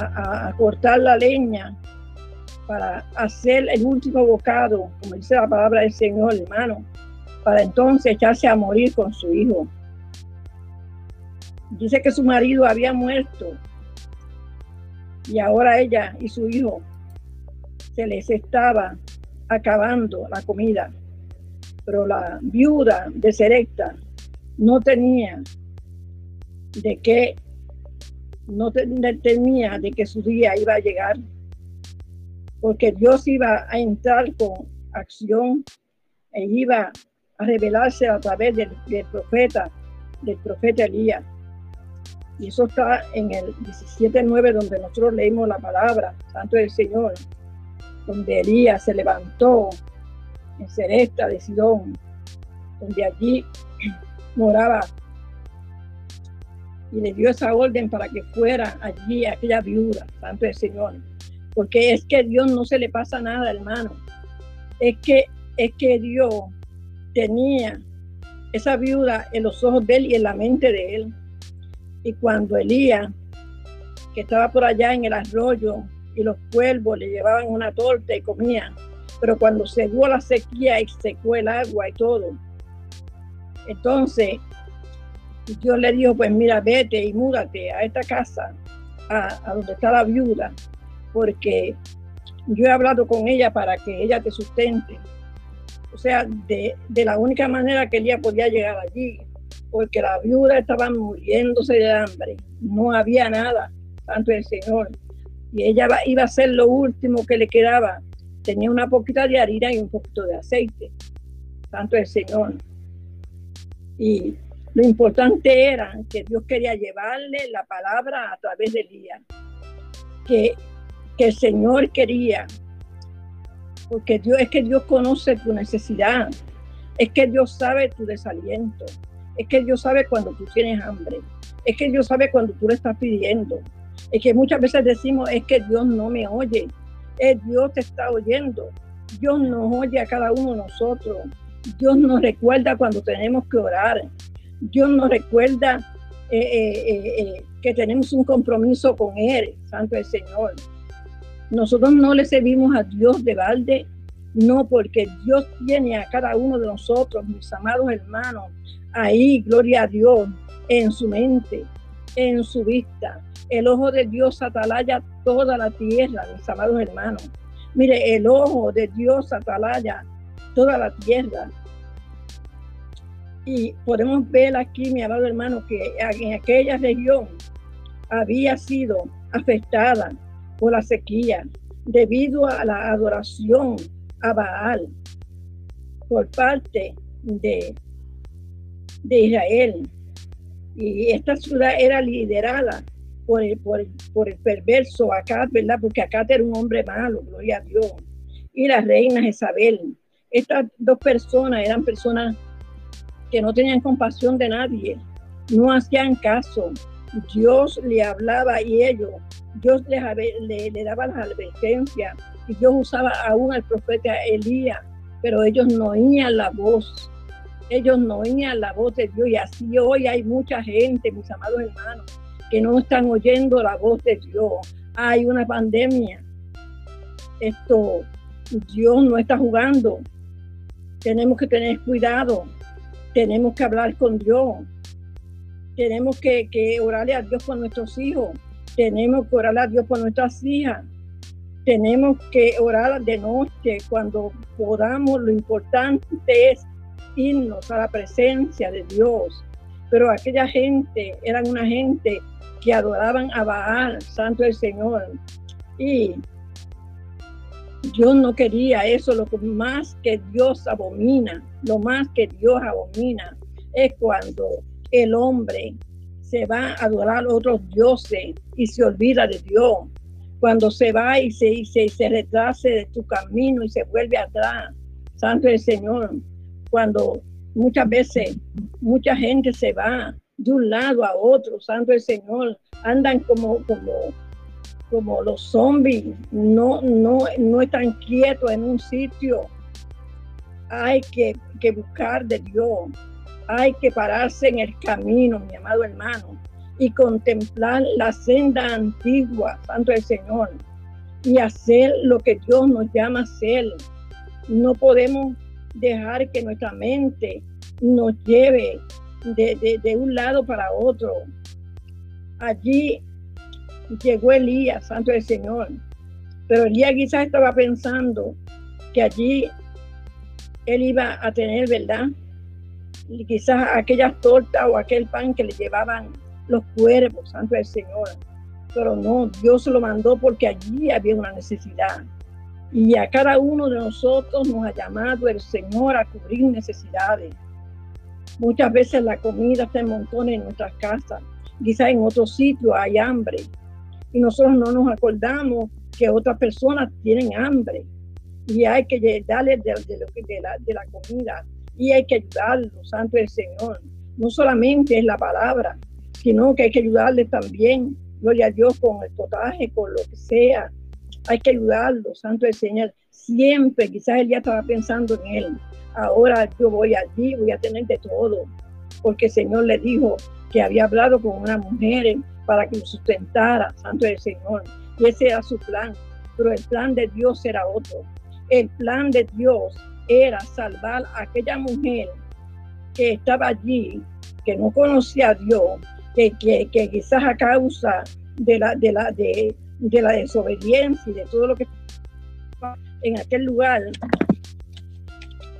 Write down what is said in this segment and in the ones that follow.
a, cortar la leña para hacer el último bocado, como dice la palabra del Señor, hermano, para entonces echarse a morir con su hijo. Dice que su marido había muerto y ahora ella y su hijo se les estaba acabando la comida. Pero la viuda de Serecta no tenía de qué, no tenía de que su día iba a llegar, porque Dios iba a entrar con acción e iba a revelarse a través del, del profeta, del profeta Elías. Y eso está en el 17.9 donde nosotros leímos la palabra, Santo del Señor, donde Elías se levantó en Seresta de Sidón, donde allí moraba y le dio esa orden para que fuera allí aquella viuda, Santo del Señor. Porque es que Dios no se le pasa nada, hermano. Es que, es que Dios tenía esa viuda en los ojos de él y en la mente de él. Y cuando Elías, que estaba por allá en el arroyo, y los cuervos le llevaban una torta y comían, pero cuando se dio la sequía y secó el agua y todo, entonces Dios le dijo, pues mira, vete y múdate a esta casa, a, donde está la viuda, porque yo he hablado con ella para que ella te sustente. O sea, de, de la única manera que ella podía llegar allí, porque la viuda estaba muriéndose de hambre, no había nada, tanto el Señor. Y ella iba a ser lo último que le quedaba. Tenía una poquita de harina y un poquito de aceite, tanto el Señor. Y lo importante era que Dios quería llevarle la palabra a través de Elías, que, que el Señor quería, porque Dios es que Dios conoce tu necesidad, es que Dios sabe tu desaliento, es que Dios sabe cuando tú tienes hambre. Es que Dios sabe cuando tú le estás pidiendo. Es que muchas veces decimos, es que Dios no me oye. Es Dios te está oyendo. Dios nos oye a cada uno de nosotros. Dios nos recuerda cuando tenemos que orar. Dios nos recuerda eh, eh, eh, que tenemos un compromiso con Él, Santo el Señor. Nosotros no le servimos a Dios de balde, no, porque Dios tiene a cada uno de nosotros, mis amados hermanos, ahí, gloria a Dios, en su mente, en su vista. El ojo de Dios atalaya toda la tierra, mis amados hermanos. Mire, el ojo de Dios atalaya toda la tierra. Y podemos ver aquí, mi amado hermano, que en aquella región había sido afectada por la sequía debido a la adoración a Baal por parte de, de Israel. Y esta ciudad era liderada por el, por, por el perverso acá, ¿verdad? Porque acá era un hombre malo, gloria a Dios. Y la reina Isabel. Estas dos personas eran personas que no tenían compasión de nadie, no hacían caso. Dios le hablaba y ellos, Dios les, le, le daba las advertencias Dios usaba aún al profeta Elías, pero ellos no oían la voz. Ellos no oían la voz de Dios. Y así hoy hay mucha gente, mis amados hermanos, que no están oyendo la voz de Dios. Hay una pandemia. Esto, Dios no está jugando. Tenemos que tener cuidado. Tenemos que hablar con Dios. Tenemos que, orarle a Dios por nuestros hijos. Tenemos que orarle a Dios por nuestras hijas tenemos que orar de noche cuando podamos. Lo importante es irnos a la presencia de Dios. Pero aquella gente eran una gente que adoraban a Baal, Santo del Señor. Y Dios no quería eso. Lo más que Dios abomina, lo más que Dios abomina es cuando el hombre se va a adorar a otros dioses y se olvida de Dios cuando se va y se, se, retrase de tu camino y se vuelve atrás. Santo el Señor, cuando muchas veces mucha gente se va de un lado a otro, Santo el Señor, andan como, como, como los zombies, no, no, no están quietos en un sitio. Hay que, que buscar de Dios, hay que pararse en el camino, mi amado hermano, y contemplar la senda antigua, Santo del Señor, y hacer lo que Dios nos llama a hacer. No podemos dejar que nuestra mente nos lleve de, de un lado para otro. Allí llegó Elías, Santo del Señor, pero Elías quizás estaba pensando que allí él iba a tener, ¿verdad? Y quizás aquellas tortas o aquel pan que le llevaban los cuervos, santo del Señor. Pero no, Dios lo mandó porque allí había una necesidad. Y a cada uno de nosotros nos ha llamado el Señor a cubrir necesidades. Muchas veces la comida está en montones en nuestras casas. Quizás en otros sitios hay hambre. Y nosotros no nos acordamos que otras personas tienen hambre y hay que darle de, la, comida y hay que ayudarlos, Santo el Señor. No solamente es la palabra, sino que hay que ayudarle también, gloria a Dios, con el potaje, con lo que sea. Hay que ayudarlos, Santo el Señor. Siempre, quizás él ya estaba pensando en él. Ahora yo voy allí, voy a tener de todo, porque el Señor le dijo que había hablado con una mujer para que lo sustentara, Santo el Señor. Y ese era su plan, pero el plan de Dios era otro el plan de Dios era salvar a aquella mujer que estaba allí, que no conocía a Dios, que, que, quizás a causa de la, de, la, de, la desobediencia y de todo lo que en aquel lugar,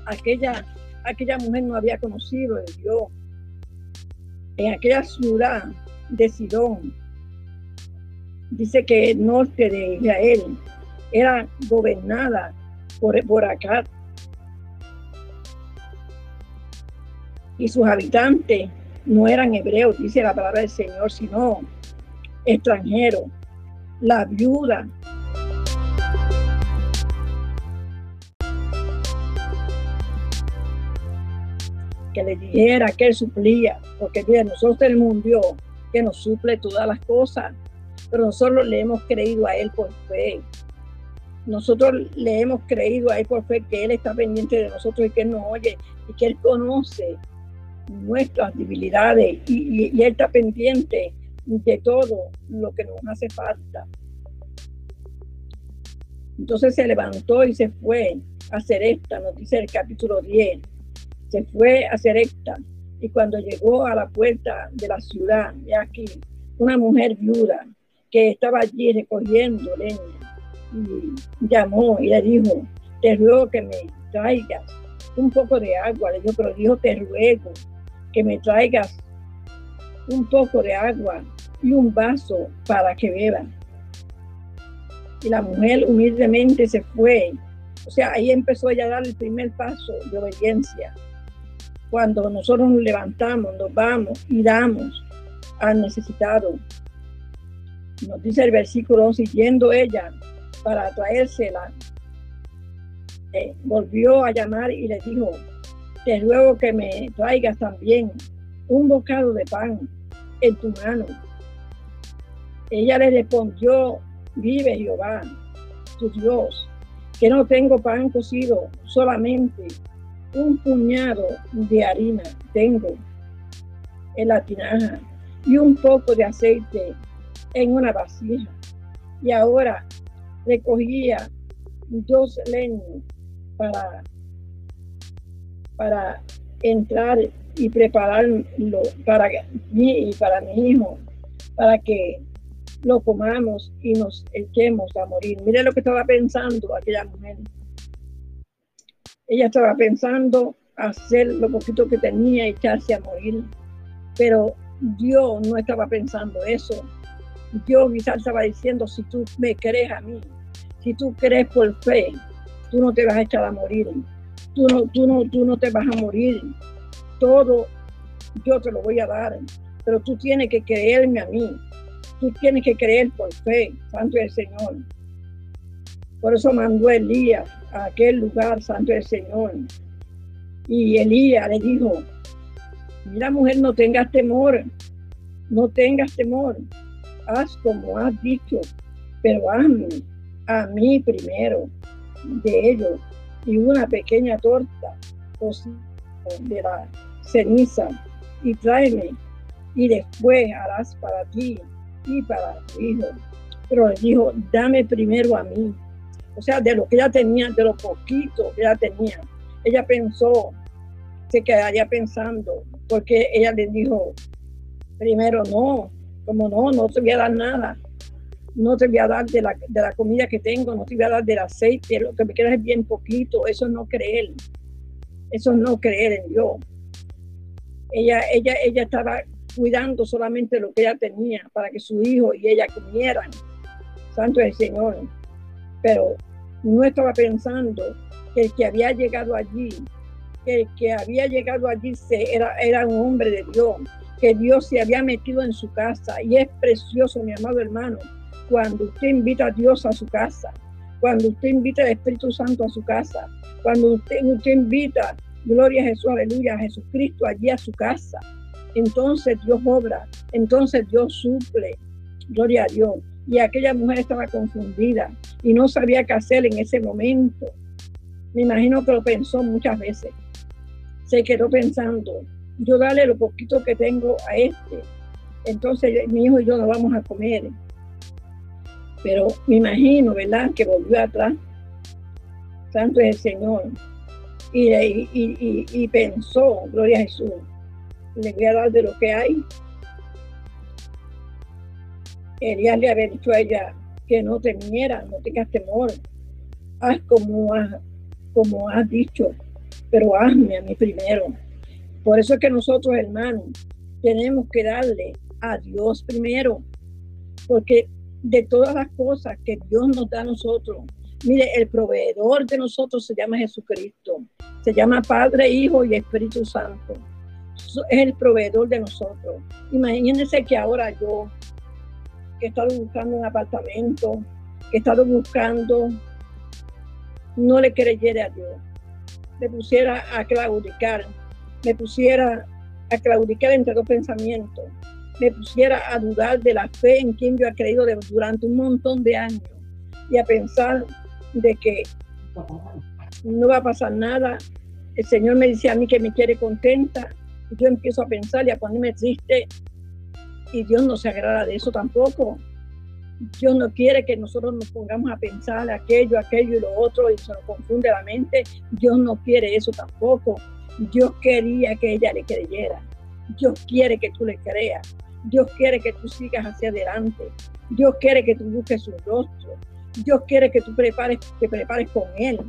aquella, aquella mujer no había conocido a Dios. En aquella ciudad de Sidón, dice que el norte de Israel era gobernada por, acá. Y sus habitantes no eran hebreos, dice la palabra del Señor, sino extranjeros. La viuda que le dijera que él suplía, porque bien, nosotros tenemos un Dios que nos suple todas las cosas, pero nosotros le hemos creído a él por fe. Nosotros le hemos creído a él por fe que Él está pendiente de nosotros y que Él nos oye y que Él conoce nuestras debilidades y, Él está pendiente de todo lo que nos hace falta. Entonces se levantó y se fue a hacer esta, nos dice el capítulo 10. Se fue a hacer esta y cuando llegó a la puerta de la ciudad, de aquí, una mujer viuda que estaba allí recogiendo leña y llamó y le dijo, te ruego que me traigas un poco de agua. Le dijo, pero dijo, te ruego que me traigas un poco de agua y un vaso para que beba. Y la mujer humildemente se fue. O sea, ahí empezó ella a dar el primer paso de obediencia. Cuando nosotros nos levantamos, nos vamos y damos al necesitado. Nos dice el versículo siguiendo ella para traérsela, eh, volvió a llamar y le dijo, te ruego que me traigas también un bocado de pan en tu mano. Ella le respondió, vive Jehová, tu Dios, que no tengo pan cocido, solamente un puñado de harina tengo en la tinaja y un poco de aceite en una vasija. Y ahora recogía dos leños para, para entrar y prepararlo para mí y para mi hijo, para que lo comamos y nos echemos a morir. Mire lo que estaba pensando aquella mujer. Ella estaba pensando hacer lo poquito que tenía y echarse a morir, pero Dios no estaba pensando eso. Dios quizás estaba diciendo, si tú me crees a mí, si tú crees por fe, tú no te vas a echar a morir. Tú no, tú no, tú no te vas a morir. Todo yo te lo voy a dar. Pero tú tienes que creerme a mí. Tú tienes que creer por fe, Santo del Señor. Por eso mandó Elías aquel lugar, Santo del Señor. Y Elías le dijo, mira mujer, no tengas temor, no tengas temor, haz como has dicho, pero hazme a mí primero de ellos y una pequeña torta de la ceniza y tráeme y después harás para ti y para tu hijo. Pero le dijo, dame primero a mí. O sea, de lo que ella tenía, de lo poquito que ella tenía. Ella pensó, se quedaría pensando, porque ella le dijo, primero no, como no, no te voy a dar nada. No te voy a dar de la, de la comida que tengo, no te voy a dar del aceite, lo que me queda es bien poquito. Eso no creer. Eso no creer en Dios. Ella, ella, ella estaba cuidando solamente lo que ella tenía para que su hijo y ella comieran. Santo es el Señor. Pero no estaba pensando que el que había llegado allí, que el que había llegado allí era un hombre de Dios, que Dios se había metido en su casa. Y es precioso, mi amado hermano, cuando usted invita a Dios a su casa, cuando usted invita al Espíritu Santo a su casa, cuando usted, usted invita, gloria a Jesús, aleluya, a Jesucristo allí a su casa entonces Dios obra, entonces Dios suple, gloria a Dios. Y aquella mujer estaba confundida y no sabía qué hacer en ese momento. Me imagino que lo pensó muchas veces. Se quedó pensando, yo dale lo poquito que tengo a este. Entonces mi hijo y yo no vamos a comer. Pero me imagino, ¿verdad? Que volvió atrás. Santo es el Señor. Y, y, y pensó, gloria a Jesús, le voy a dar de lo que hay. Elías le había dicho a ella que no temiera, no tengas temor, haz como has, como has dicho, pero hazme a mí primero. Por eso es que nosotros, hermanos, tenemos que darle a Dios primero, porque de todas las cosas que Dios nos da a nosotros, mire, el proveedor de nosotros se llama Jesucristo, se llama Padre, Hijo y Espíritu Santo es el proveedor de nosotros. Imagínense que ahora yo, que he estado buscando un apartamento, que he estado buscando, no le creyera a Dios, me pusiera a claudicar, me pusiera a claudicar entre dos pensamientos, me pusiera a dudar de la fe en quien yo he creído durante un montón de años y a pensar de que no va a pasar nada. El Señor me dice a mí que me quiere contenta yo empiezo a pensar y a ponerme triste y Dios no se agrada de eso tampoco. Dios no quiere que nosotros nos pongamos a pensar aquello, aquello y lo otro y se nos confunde la mente. Dios no quiere eso tampoco. Dios quería que ella le creyera. Dios quiere que tú le creas. Dios quiere que tú sigas hacia adelante. Dios quiere que tú busques su rostro. Dios quiere que tú prepares, te prepares con Él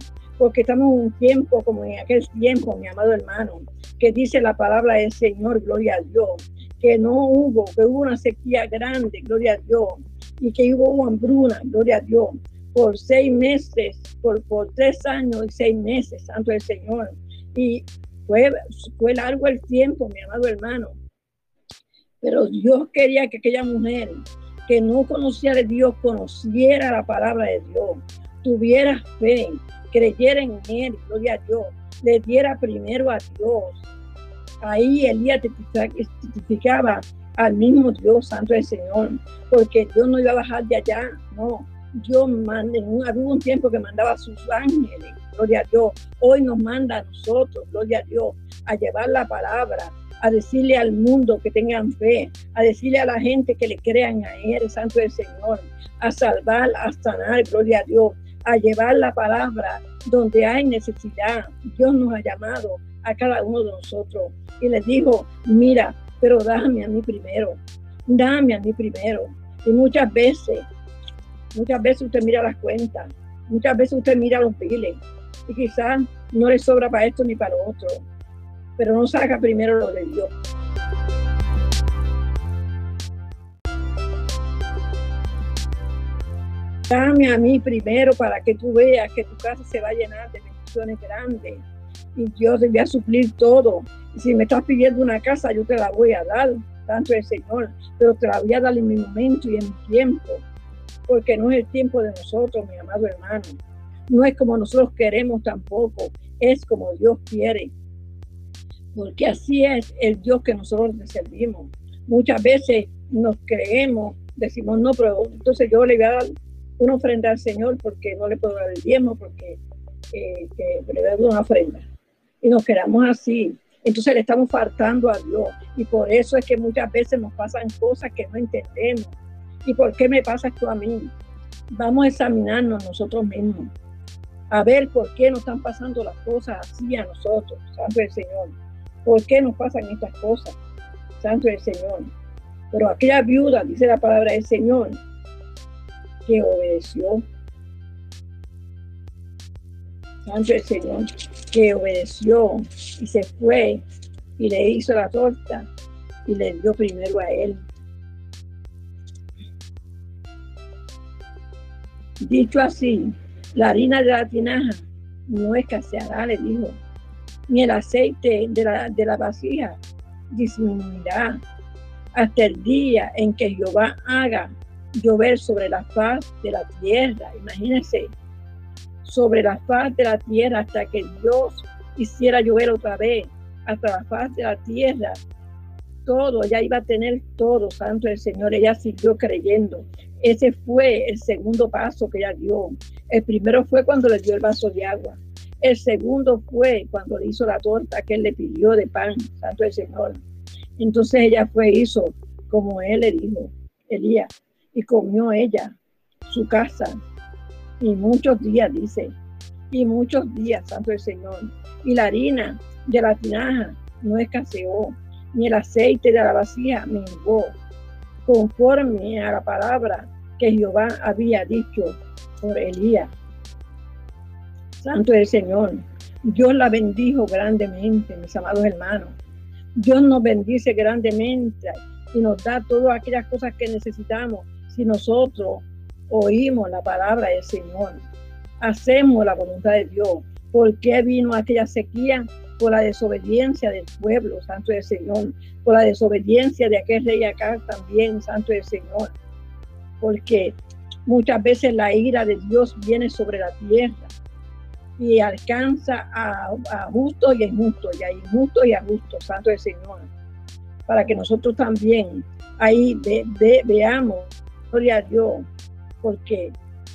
porque estamos en un tiempo como en aquel tiempo, mi amado hermano, que dice la palabra del Señor, gloria a Dios, que no hubo, que hubo una sequía grande, gloria a Dios, y que hubo hambruna, gloria a Dios, por seis meses, por, tres años y seis meses, santo el Señor. Y fue largo el tiempo, mi amado hermano. Pero Dios quería que aquella mujer que no conocía de Dios conociera la palabra de Dios, tuviera fe, creyera en él, gloria a Dios, le diera primero a Dios. Ahí Elías testificaba al mismo Dios Santo del Señor, porque Dios no iba a bajar de allá, no. Dios manda, había un tiempo que mandaba a sus ángeles, gloria a Dios. Hoy nos manda a nosotros, gloria a Dios, a llevar la palabra, a decirle al mundo que tengan fe, a decirle a la gente que le crean a Él, Santo del Señor, a salvar, a sanar, gloria a Dios, a llevar la palabra donde hay necesidad. Dios nos ha llamado a cada uno de nosotros y les dijo, mira, pero dame a mí primero, dame a mí primero. Y muchas veces, muchas veces usted mira las cuentas, muchas veces usted mira los piles y quizás no le sobra para esto ni para otro, pero no saca primero lo de Dios. Dame a mí primero para que tú veas que tu casa se va a llenar de bendiciones grandes y Dios te voy a suplir todo. Si me estás pidiendo una casa, yo te la voy a dar, tanto el Señor, pero te la voy a dar en mi momento y en mi tiempo, porque no es el tiempo de nosotros, mi amado hermano. No es como nosotros queremos tampoco, es como Dios quiere. Porque así es el Dios que nosotros le servimos. Muchas veces nos creemos, decimos, no, pero entonces yo le voy a dar una ofrenda al Señor porque no le puedo dar el diezmo, porque eh, una ofrenda. Y nos quedamos así. Entonces le estamos faltando a Dios. Y por eso es que muchas veces nos pasan cosas que no entendemos. ¿Y por qué me pasa esto a mí? Vamos a examinarnos nosotros mismos. A ver por qué nos están pasando las cosas así a nosotros, Santo del Señor. ¿Por qué nos pasan estas cosas? Santo del Señor. Pero aquella viuda, dice la palabra del Señor, que obedeció. Santo del Señor, que obedeció y se fue y le hizo la torta y le dio primero a él. Dicho así, la harina de la tinaja no escaseará, le dijo, ni el aceite de la, de la vasija disminuirá hasta el día en que Jehová haga llover sobre la faz de la tierra. Imagínense, sobre la faz de la tierra hasta que Dios hiciera llover otra vez, hasta la faz de la tierra. Todo, ella iba a tener todo, santo el Señor. Ella siguió creyendo. Ese fue el segundo paso que ella dio. El primero fue cuando le dio el vaso de agua. El segundo fue cuando le hizo la torta que él le pidió de pan, santo el Señor. Entonces ella fue, hizo como él le dijo, Elías, y comió ella su casa. Y muchos días, dice, y muchos días, santo el Señor. Y la harina de la tinaja no escaseó, ni el aceite de la vacía menguó, conforme a la palabra que Jehová había dicho por Elías. Santo el Señor. Dios la bendijo grandemente, mis amados hermanos. Dios nos bendice grandemente y nos da todas aquellas cosas que necesitamos si nosotros oímos la palabra del Señor. Hacemos la voluntad de Dios. ¿Por qué vino aquella sequía? Por la desobediencia del pueblo, Santo del Señor. Por la desobediencia de aquel rey acá también, Santo del Señor. Porque muchas veces la ira de Dios viene sobre la tierra y alcanza a, justo y a injusto, y a injusto y a justo, Santo el Señor, para que nosotros también ahí veamos, a Dios, porque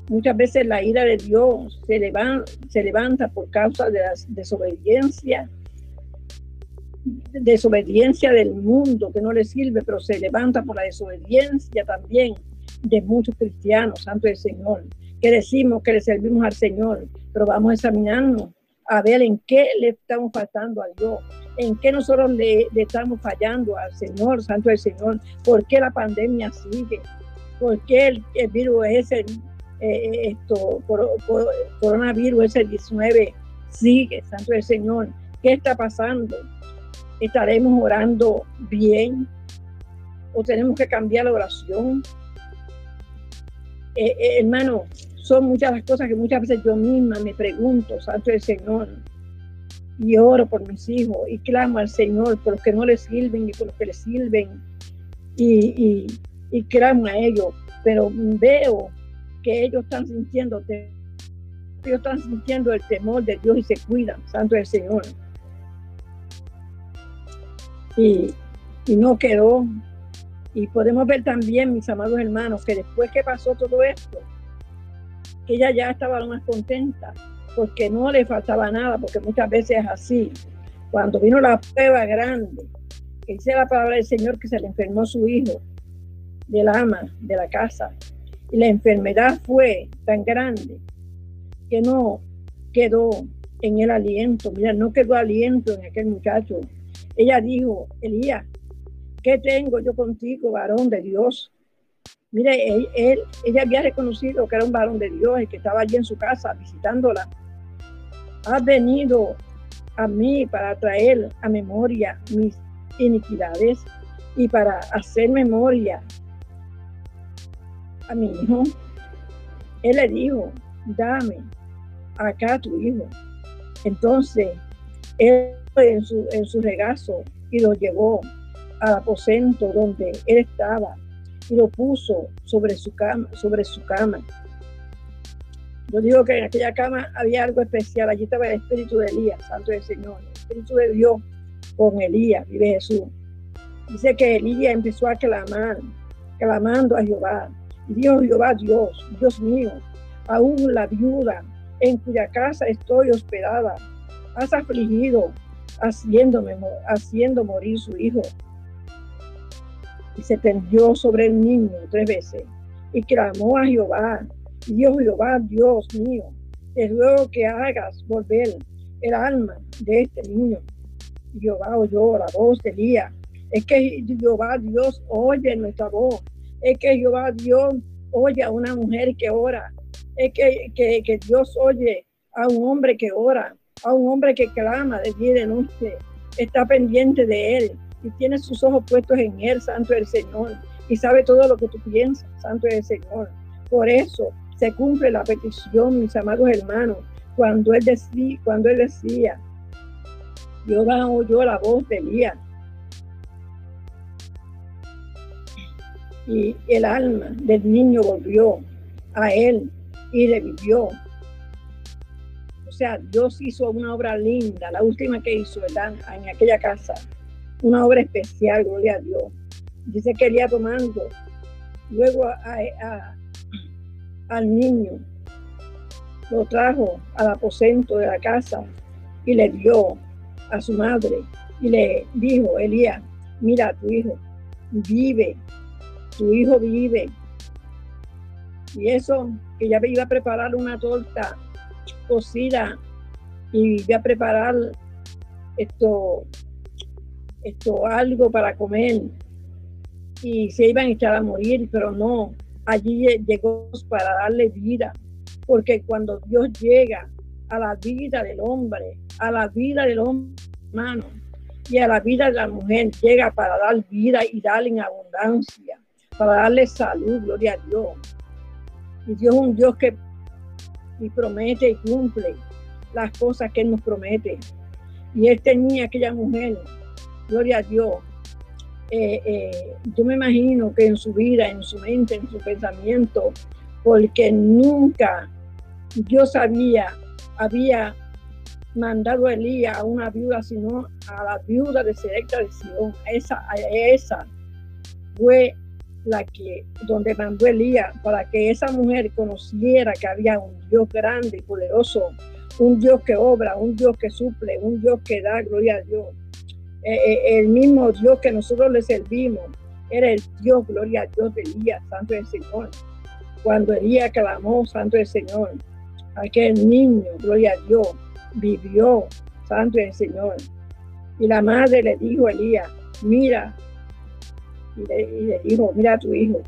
muchas veces la ira de Dios se levanta, se levanta por causa de la desobediencia, desobediencia del mundo que no le sirve, pero se levanta por la desobediencia también de muchos cristianos, Santo el Señor. Que decimos que le servimos al Señor, pero vamos a examinarnos a ver en qué le estamos faltando a Dios, en qué nosotros le, estamos fallando al Señor, Santo del Señor, por qué la pandemia sigue, por qué el, virus es el, eh, esto, coronavirus es el 19 sigue, Santo del Señor, ¿qué está pasando? ¿Estaremos orando bien? ¿O tenemos que cambiar la oración? Eh, eh, hermano, son muchas las cosas que muchas veces yo misma me pregunto, Santo del Señor, y oro por mis hijos y clamo al Señor por los que no les sirven y por los que les sirven y, clamo a ellos, pero veo que ellos están sintiendo ellos están sintiendo el temor de Dios y se cuidan, Santo del Señor. Y, y no quedó. Y podemos ver también, mis amados hermanos, que después que pasó todo esto, ella ya estaba más contenta porque no le faltaba nada, porque muchas veces es así. Cuando vino la prueba grande, que dice la palabra del Señor que se le enfermó su hijo del ama de la casa, y la enfermedad fue tan grande que no quedó en el aliento, mira, no quedó aliento en aquel muchacho. Ella dijo, Elías, ¿qué tengo yo contigo, varón de Dios? Mire, él, ella había reconocido que era un varón de Dios y que estaba allí en su casa visitándola. Ha venido a mí para traer a memoria mis iniquidades y para hacer memoria a mi hijo. Él le dijo, dame acá tu hijo. Entonces, él en su, en su regazo y lo llevó al aposento donde él estaba y lo puso sobre su cama, sobre su cama. Yo digo que en aquella cama había algo especial. Allí estaba el espíritu de Elías, santo del Señor, el espíritu de Dios con Elías, vive Jesús. Dice que Elías empezó a clamar, clamando a Jehová. Dijo Jehová, Dios, Dios mío, aún la viuda en cuya casa estoy hospedada, has afligido haciéndome, haciendo morir su hijo. Y se tendió sobre el niño tres veces y clamó a Jehová, Dios Jehová, Dios mío, te ruego que hagas volver el alma de este niño. Jehová oyó la voz de Elías. Es que Jehová Dios oye nuestra voz. Es que Jehová Dios oye a una mujer que ora. Es que, que, Dios oye a un hombre que ora, a un hombre que clama de día y de noche. Está pendiente de él y tiene sus ojos puestos en él, santo el Señor. Y sabe todo lo que tú piensas, santo el Señor. Por eso se cumple la petición, mis amados hermanos, cuando él decía, cuando él decía Jehová oyó la voz de Elías. Y el alma del niño volvió a él y revivió. O sea, Dios hizo una obra linda, la última que hizo en aquella casa. Una obra especial, gloria a Dios. Dice que Elías tomando luego al niño, lo trajo al aposento de la casa y le dio a su madre y le dijo, Elías, mira, tu hijo vive, tu hijo vive. Y eso, que ya iba a preparar una torta cocida y iba a preparar esto, esto algo para comer. Y se iban a echar a morir, pero no, allí llegó para darle vida, porque cuando Dios llega a la vida del hombre, a la vida del hombre y a la vida de la mujer llega para dar vida y darle en abundancia, para darle salud, gloria a Dios. Y Dios es un Dios que y promete y cumple las cosas que Él nos promete. Y Él tenía aquella mujer, gloria a Dios. Eh, eh, yo me imagino que en su vida, en su mente, en su pensamiento, porque nunca yo sabía, había mandado a Elías a una viuda, sino a la viuda de Selecta de Sion. Esa, esa fue la que, donde mandó Elías, para que esa mujer conociera que había un Dios grande y poderoso, un Dios que obra, un Dios que suple, un Dios que da gloria a Dios. Eh, eh, el mismo Dios que nosotros le servimos era el Dios, gloria a Dios de Elías, Santo del Señor. Cuando Elías clamó, Santo del Señor, aquel niño, gloria a Dios, vivió, santo el Señor. Y la madre le dijo a Elías, mira, y le, dijo, mira a tu hijo.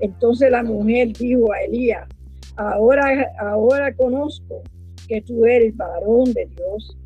Entonces la mujer dijo a Elías, ahora, ahora conozco que tú eres varón de Dios